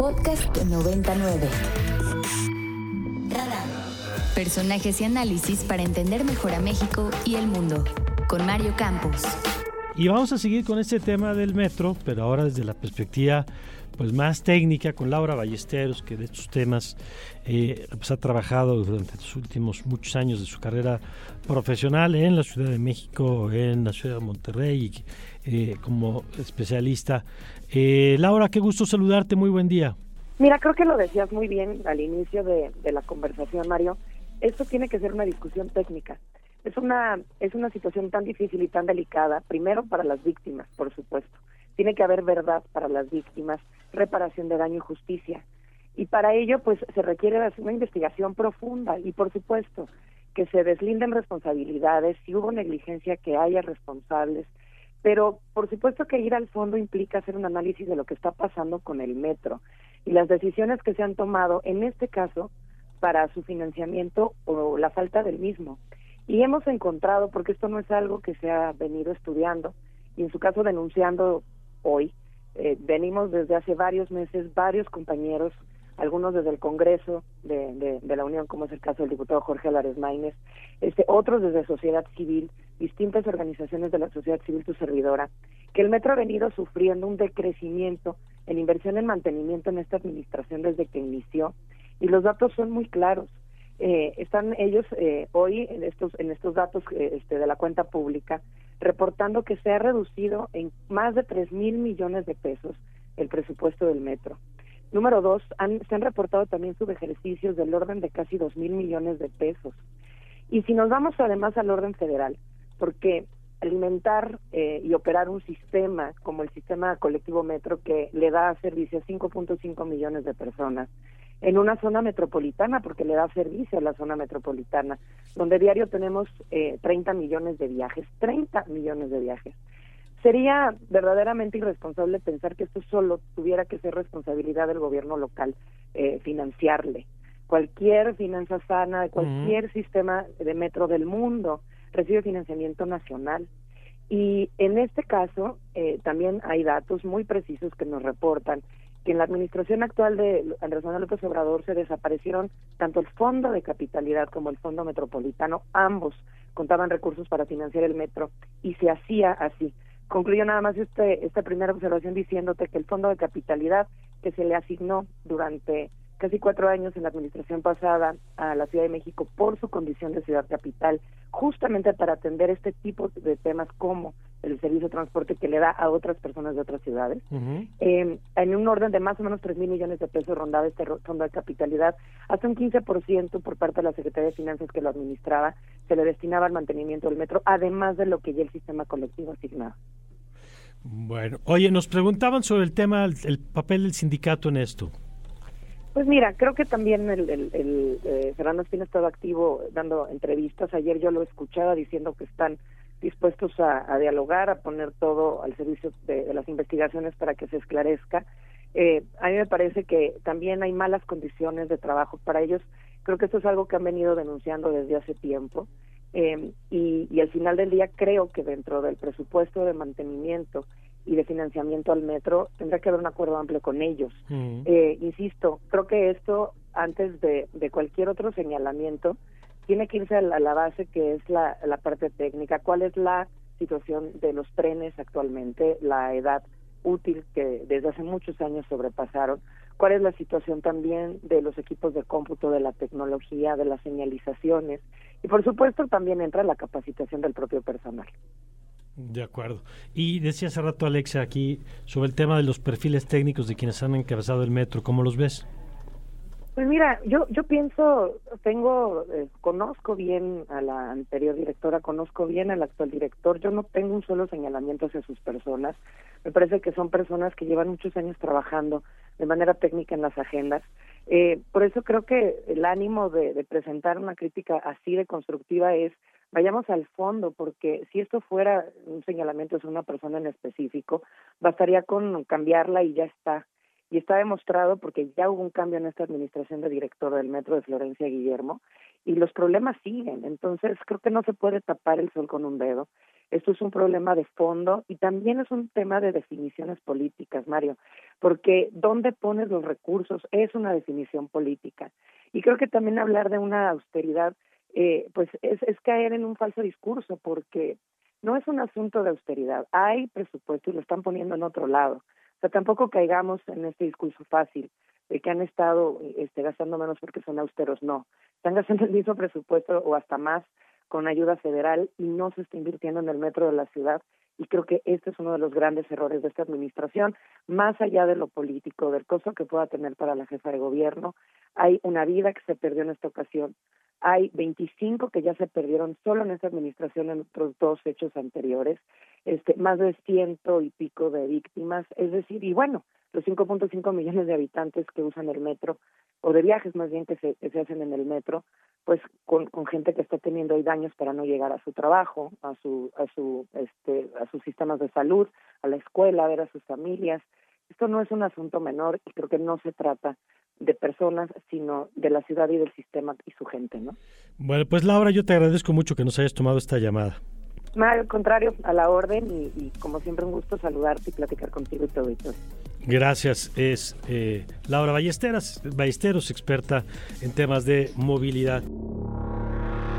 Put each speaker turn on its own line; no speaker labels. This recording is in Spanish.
Podcast 99. Personajes y análisis para entender mejor a México y el mundo. Con Mario Campos.
Y vamos a seguir con este tema del metro, pero ahora desde la perspectiva pues más técnica con Laura Ballesteros, que de estos temas eh, pues ha trabajado durante los últimos muchos años de su carrera profesional en la Ciudad de México, en la Ciudad de Monterrey, eh, como especialista. Eh, Laura, qué gusto saludarte, muy buen día.
Mira, creo que lo decías muy bien al inicio de, de la conversación, Mario. Esto tiene que ser una discusión técnica. Es una, es una situación tan difícil y tan delicada, primero para las víctimas, por supuesto. Tiene que haber verdad para las víctimas, reparación de daño y justicia. Y para ello, pues se requiere una investigación profunda y, por supuesto, que se deslinden responsabilidades, si hubo negligencia, que haya responsables. Pero, por supuesto que ir al fondo implica hacer un análisis de lo que está pasando con el metro y las decisiones que se han tomado, en este caso, para su financiamiento o la falta del mismo. Y hemos encontrado, porque esto no es algo que se ha venido estudiando, y en su caso denunciando hoy, eh, venimos desde hace varios meses, varios compañeros, algunos desde el Congreso de, la Unión, como es el caso del diputado Jorge Álvarez Maínez, este, otros desde sociedad civil, distintas organizaciones de la sociedad civil, tu servidora, que el metro ha venido sufriendo un decrecimiento en inversión en mantenimiento en esta administración desde que inició, y los datos son muy claros. Eh, están ellos eh, hoy en estos en estos datos eh, este, de la cuenta pública reportando que se ha reducido en más de tres mil millones de pesos el presupuesto del metro. Número dos, han, se han reportado también subejercicios del orden de casi dos mil millones de pesos. Y si nos vamos además al orden federal, porque alimentar y operar un sistema como el sistema colectivo metro que le da servicio a 5.5 millones de personas, en una zona metropolitana, porque le da servicio a la zona metropolitana, donde diario tenemos eh, 30 millones de viajes, 30 millones de viajes. Sería verdaderamente irresponsable pensar que esto solo tuviera que ser responsabilidad del gobierno local eh, financiarle. Cualquier finanza sana, cualquier sistema de metro del mundo recibe financiamiento nacional. Y en este caso eh, también hay datos muy precisos que nos reportan que en la administración actual de Andrés Manuel López Obrador se desaparecieron tanto el fondo de capitalidad como el fondo metropolitano, ambos contaban recursos para financiar el metro y se hacía así. Concluyo nada más este, esta primera observación diciéndote que el fondo de capitalidad que se le asignó durante casi cuatro años en la administración pasada a la Ciudad de México por su condición de ciudad capital, justamente para atender este tipo de temas como el servicio de transporte que le da a otras personas de otras ciudades. eh, en un orden de más o menos tres mil millones de pesos rondaba este fondo de capitalidad, hasta un 15% por parte de la Secretaría de Finanzas que lo administraba, se le destinaba al mantenimiento del metro, además de lo que ya el sistema colectivo asignaba.
Bueno, oye, nos preguntaban sobre el tema, el papel del sindicato en esto.
Pues mira, creo que también el, el, el eh, Fernando Espina ha estado activo dando entrevistas. Ayer yo lo escuchaba diciendo que están dispuestos a, dialogar, a poner todo al servicio de, las investigaciones para que se esclarezca. Eh, a mí me parece que también hay malas condiciones de trabajo para ellos. Creo que esto es algo que han venido denunciando desde hace tiempo. Eh, y, y al final del día creo que dentro del presupuesto de mantenimiento y de financiamiento al metro, tendrá que haber un acuerdo amplio con ellos. eh, insisto, creo que esto, antes de, de cualquier otro señalamiento, tiene que irse a la, a la base que es la, parte técnica. ¿Cuál es la situación de los trenes actualmente, la edad útil que desde hace muchos años sobrepasaron? ¿Cuál es la situación también de los equipos de cómputo, de la tecnología, de las señalizaciones? Y por supuesto también entra la capacitación del propio personal.
De acuerdo. Y decía hace rato Alexia aquí sobre el tema de los perfiles técnicos de quienes han encabezado el metro, ¿cómo los ves?
Pues mira, yo yo pienso, tengo, eh, conozco bien a la anterior directora, conozco bien al actual director, yo no tengo un solo señalamiento hacia sus personas, me parece que son personas que llevan muchos años trabajando de manera técnica en las agendas, eh, por eso creo que el ánimo de, de presentar una crítica así de constructiva es vayamos al fondo, porque si esto fuera un señalamiento de una persona en específico, bastaría con cambiarla y ya está. Y está demostrado porque ya hubo un cambio en esta administración de director del metro de Florencia Guillermo y los problemas siguen. Entonces, creo que no se puede tapar el sol con un dedo. Esto es un problema de fondo y también es un tema de definiciones políticas, Mario. porque dónde pones los recursos es una definición política. Y creo que también hablar de una austeridad, eh, pues es, es caer en un falso discurso, porque no es un asunto de austeridad. Hay presupuesto y lo están poniendo en otro lado. O sea, tampoco caigamos en este discurso fácil de que han estado este, gastando menos porque son austeros. No, están gastando el mismo presupuesto o hasta más con ayuda federal y no se está invirtiendo en el metro de la ciudad. Y creo que este es uno de los grandes errores de esta administración, más allá de lo político, del costo que pueda tener para la jefa de gobierno. Hay una vida que se perdió en esta ocasión, hay 25 que ya se perdieron solo en esta administración en otros dos hechos anteriores, este, más de ciento y pico de víctimas, es decir, y bueno, los 5.5 millones de habitantes que usan el metro, o de viajes más bien que se, hacen en el metro, pues con, con gente que está teniendo hoy daños para no llegar a su trabajo, a su, a su, este, a sus sistemas de salud, a la escuela, a ver a sus familias. Esto no es un asunto menor y creo que no se trata de personas, sino de la ciudad y del sistema y su gente, ¿no?
Bueno, pues Laura, yo te agradezco mucho que nos hayas tomado esta llamada.
al contrario, a la orden y, como siempre un gusto saludarte y platicar contigo y todo esto.
Gracias. Es eh, Laura Ballesteras, Ballesteros, experta en temas de movilidad.